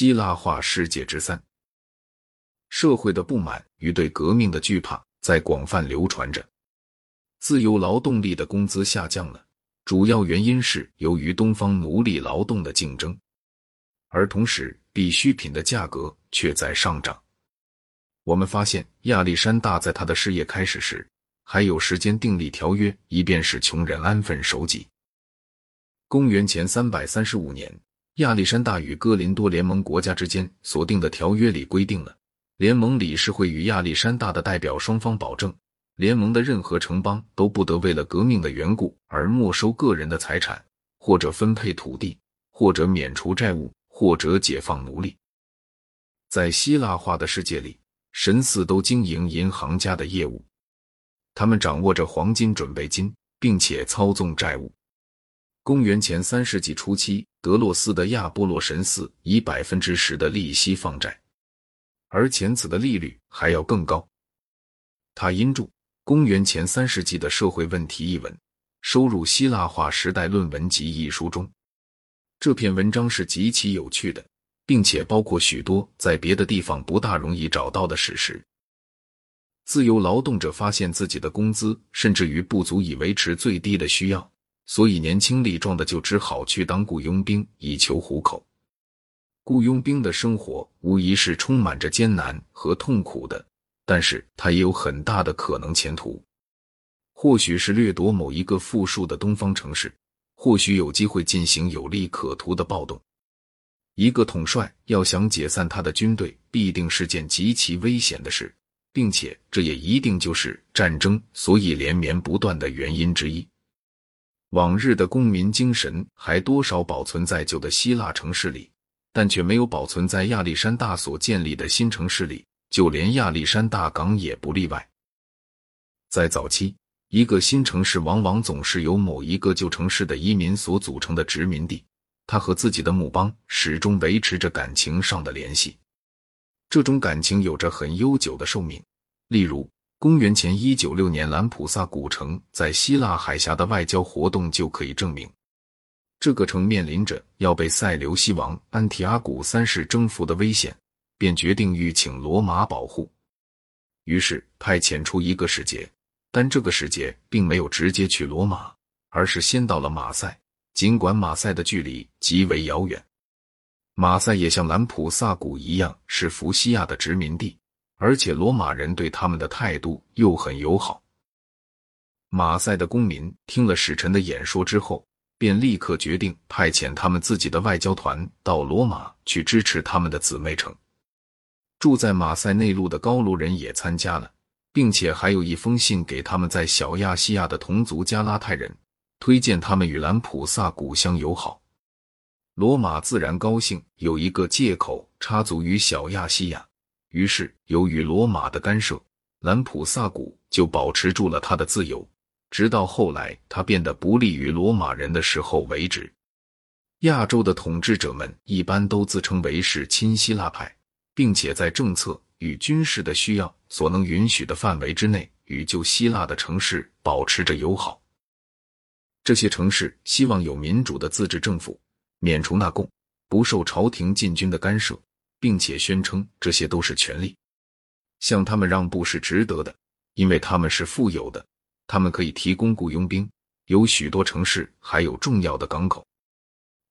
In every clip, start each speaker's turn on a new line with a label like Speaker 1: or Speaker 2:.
Speaker 1: 希腊化世界之三，社会的不满与对革命的惧怕在广泛流传着。自由劳动力的工资下降了，主要原因是由于东方奴隶劳动的竞争，而同时必需品的价格却在上涨。我们发现亚历山大在他的事业开始时还有时间订立条约，以便使穷人安分守己。公元前三百三十五年。亚历山大与哥林多联盟国家之间所定的条约里规定了，联盟理事会与亚历山大的代表双方保证，联盟的任何城邦都不得为了革命的缘故而没收个人的财产，或者分配土地，或者免除债务，或者解放奴隶。在希腊化的世界里，神似都经营银行家的业务，他们掌握着黄金准备金，并且操纵债务。公元前三世纪初期，德洛斯的亚波罗神寺以百分之十的利息放债，而前此的利率还要更高。他因著《公元前三世纪的社会问题》一文，收入《希腊化时代论文集》一书中。这篇文章是极其有趣的，并且包括许多在别的地方不大容易找到的史实。自由劳动者发现自己的工资甚至于不足以维持最低的需要。所以，年轻力壮的就只好去当雇佣兵以求糊口。雇佣兵的生活无疑是充满着艰难和痛苦的，但是他也有很大的可能前途。或许是掠夺某一个富庶的东方城市，或许有机会进行有利可图的暴动。一个统帅要想解散他的军队，必定是件极其危险的事，并且这也一定就是战争所以连绵不断的原因之一。往日的公民精神还多少保存在旧的希腊城市里，但却没有保存在亚历山大所建立的新城市里，就连亚历山大港也不例外。在早期，一个新城市往往总是由某一个旧城市的移民所组成的殖民地，他和自己的母邦始终维持着感情上的联系，这种感情有着很悠久的寿命，例如。公元前一九六年，兰普萨古城在希腊海峡的外交活动就可以证明，这个城面临着要被塞琉西王安提阿古三世征服的危险，便决定欲请罗马保护，于是派遣出一个使节，但这个使节并没有直接去罗马，而是先到了马赛。尽管马赛的距离极为遥远，马赛也像兰普萨古一样是福西亚的殖民地。而且罗马人对他们的态度又很友好。马赛的公民听了使臣的演说之后，便立刻决定派遣他们自己的外交团到罗马去支持他们的姊妹城。住在马赛内陆的高卢人也参加了，并且还有一封信给他们在小亚细亚的同族加拉泰人，推荐他们与兰普萨古相友好。罗马自然高兴有一个借口插足于小亚细亚。于是，由于罗马的干涉，兰普萨古就保持住了他的自由，直到后来他变得不利于罗马人的时候为止。亚洲的统治者们一般都自称为是亲希腊派，并且在政策与军事的需要所能允许的范围之内，与旧希腊的城市保持着友好。这些城市希望有民主的自治政府，免除纳贡，不受朝廷禁军的干涉。并且宣称这些都是权利，向他们让步是值得的，因为他们是富有的，他们可以提供雇佣兵，有许多城市还有重要的港口。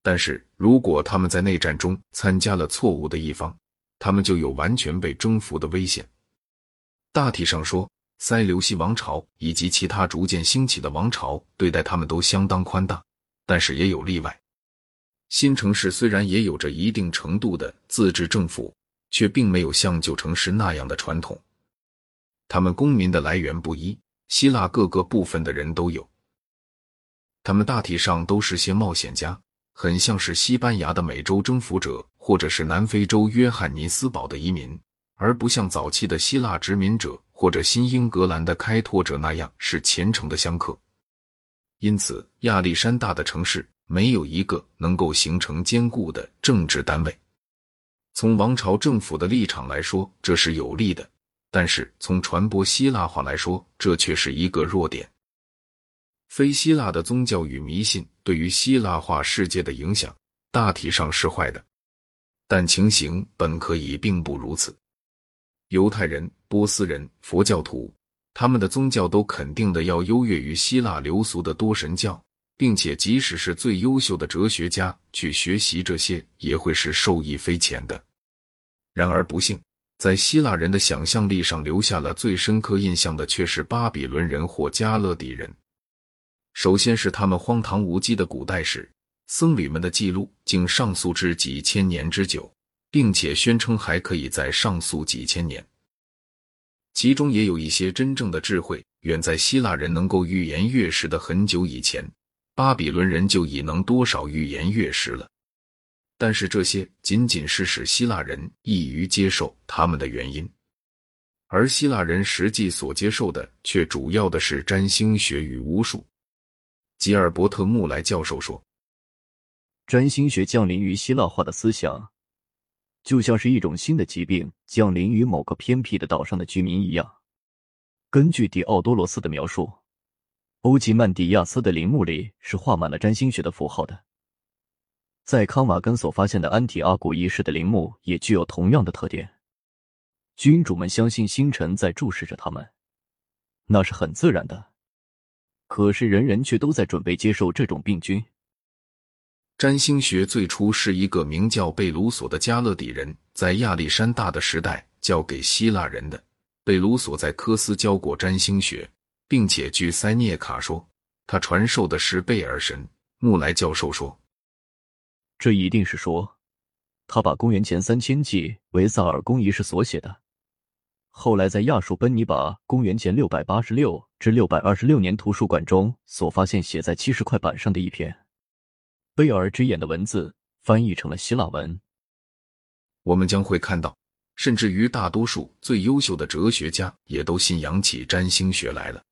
Speaker 1: 但是如果他们在内战中参加了错误的一方，他们就有完全被征服的危险。大体上说，塞琉西王朝以及其他逐渐兴起的王朝对待他们都相当宽大，但是也有例外。新城市虽然也有着一定程度的自治政府，却并没有像旧城市那样的传统。他们公民的来源不一，希腊各个部分的人都有。他们大体上都是些冒险家，很像是西班牙的美洲征服者，或者是南非洲约翰尼斯堡的移民，而不像早期的希腊殖民者或者新英格兰的开拓者那样是虔诚的香客。因此，亚历山大的城市。没有一个能够形成坚固的政治单位。从王朝政府的立场来说，这是有利的；但是从传播希腊化来说，这却是一个弱点。非希腊的宗教与迷信对于希腊化世界的影响，大体上是坏的。但情形本可以并不如此。犹太人、波斯人、佛教徒，他们的宗教都肯定的要优越于希腊流俗的多神教，并且即使是最优秀的哲学家去学习这些，也会是受益匪浅的。然而不幸，在希腊人的想象力上留下了最深刻印象的，却是巴比伦人或加勒底人。首先是他们荒唐无稽的古代史，僧侣们的记录竟上溯至几千年之久。并且宣称还可以再上溯几千年，其中也有一些真正的智慧，远在希腊人能够预言月食的很久以前，巴比伦人就已能多少预言月食了。但是这些仅仅是使希腊人易于接受他们的原因，而希腊人实际所接受的却主要的是占星学与巫术。吉尔伯特·穆莱教授说：“
Speaker 2: 占星学降临于希腊化的思想。”就像是一种新的疾病降临于某个偏僻的岛上的居民一样。根据狄奥多罗斯的描述，欧吉曼迪亚斯的陵墓里是画满了占星学的符号的。在康瓦根所发现的安提阿古一世的陵墓也具有同样的特点。君主们相信星辰在注视着他们，那是很自然的。可是人人却都在准备接受这种病菌。
Speaker 1: 占星学最初是一个名叫贝鲁索的加勒底人在亚历山大的时代教给希腊人的。贝鲁索在科斯教过占星学，并且据塞涅卡说，他传授的是贝尔神。穆莱教授说，
Speaker 2: 这一定是说，他把公元前三千纪维萨尔公仪式所写的，后来在亚述奔尼拔公元前六百八十六至六百二十六年图书馆中所发现写在七十块板上的一篇。贝尔之眼的文字翻译成了希腊文。
Speaker 1: 我们将会看到，甚至于大多数最优秀的哲学家也都信仰起占星学来了。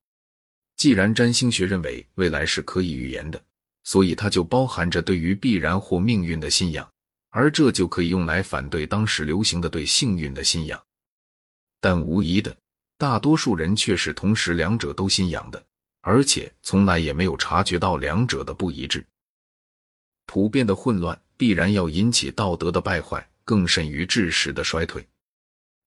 Speaker 1: 既然占星学认为未来是可以预言的，所以它就包含着对于必然或命运的信仰，而这就可以用来反对当时流行的对幸运的信仰。但无疑的，大多数人却是同时两者都信仰的，而且从来也没有察觉到两者的不一致。普遍的混乱必然要引起道德的败坏，更甚于知识的衰退，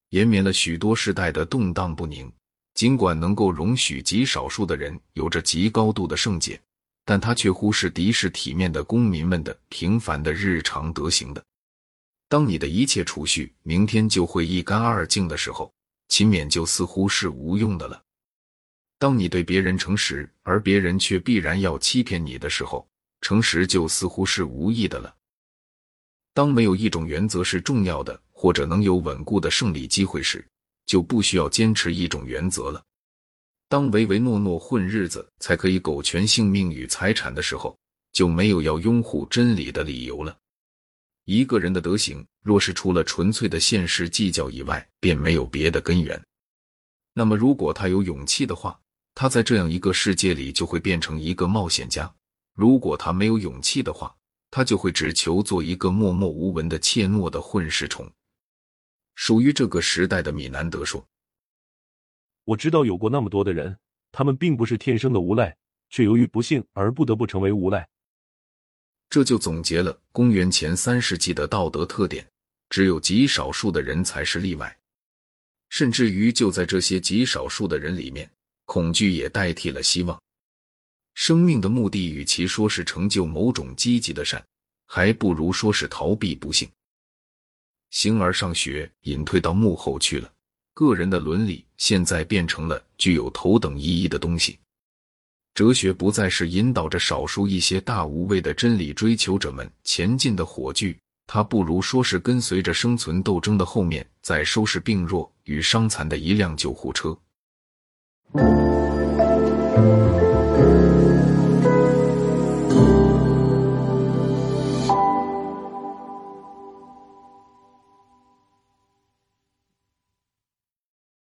Speaker 1: 延绵了许多世代的动荡不宁。尽管能够容许极少数的人有着极高度的圣洁，但他却忽视敌视体面的公民们的平凡的日常德行的。当你的一切储蓄明天就会一干二净的时候，勤勉就似乎是无用的了。当你对别人诚实，而别人却必然要欺骗你的时候。诚实就似乎是无益的了。当没有一种原则是重要的，或者能有稳固的胜利机会时，就不需要坚持一种原则了。当唯唯诺诺混日子才可以苟全性命与财产的时候，就没有要拥护真理的理由了。一个人的德行，若是除了纯粹的现实计较以外，便没有别的根源，那么如果他有勇气的话，他在这样一个世界里就会变成一个冒险家。如果他没有勇气的话，他就会只求做一个默默无闻的怯懦的混世虫。属于这个时代的米南德说：“
Speaker 3: 我知道有过那么多的人，他们并不是天生的无赖，却由于不幸而不得不成为无赖。”
Speaker 1: 这就总结了公元前三世纪的道德特点。只有极少数的人才是例外，甚至于就在这些极少数的人里面，恐惧也代替了希望。生命的目的，与其说是成就某种积极的善，还不如说是逃避不幸。形而上学隐退到幕后去了，个人的伦理现在变成了具有头等意义的东西。哲学不再是引导着少数一些大无畏的真理追求者们前进的火炬，它不如说是跟随着生存斗争的后面，在收拾病弱与伤残的一辆救护车。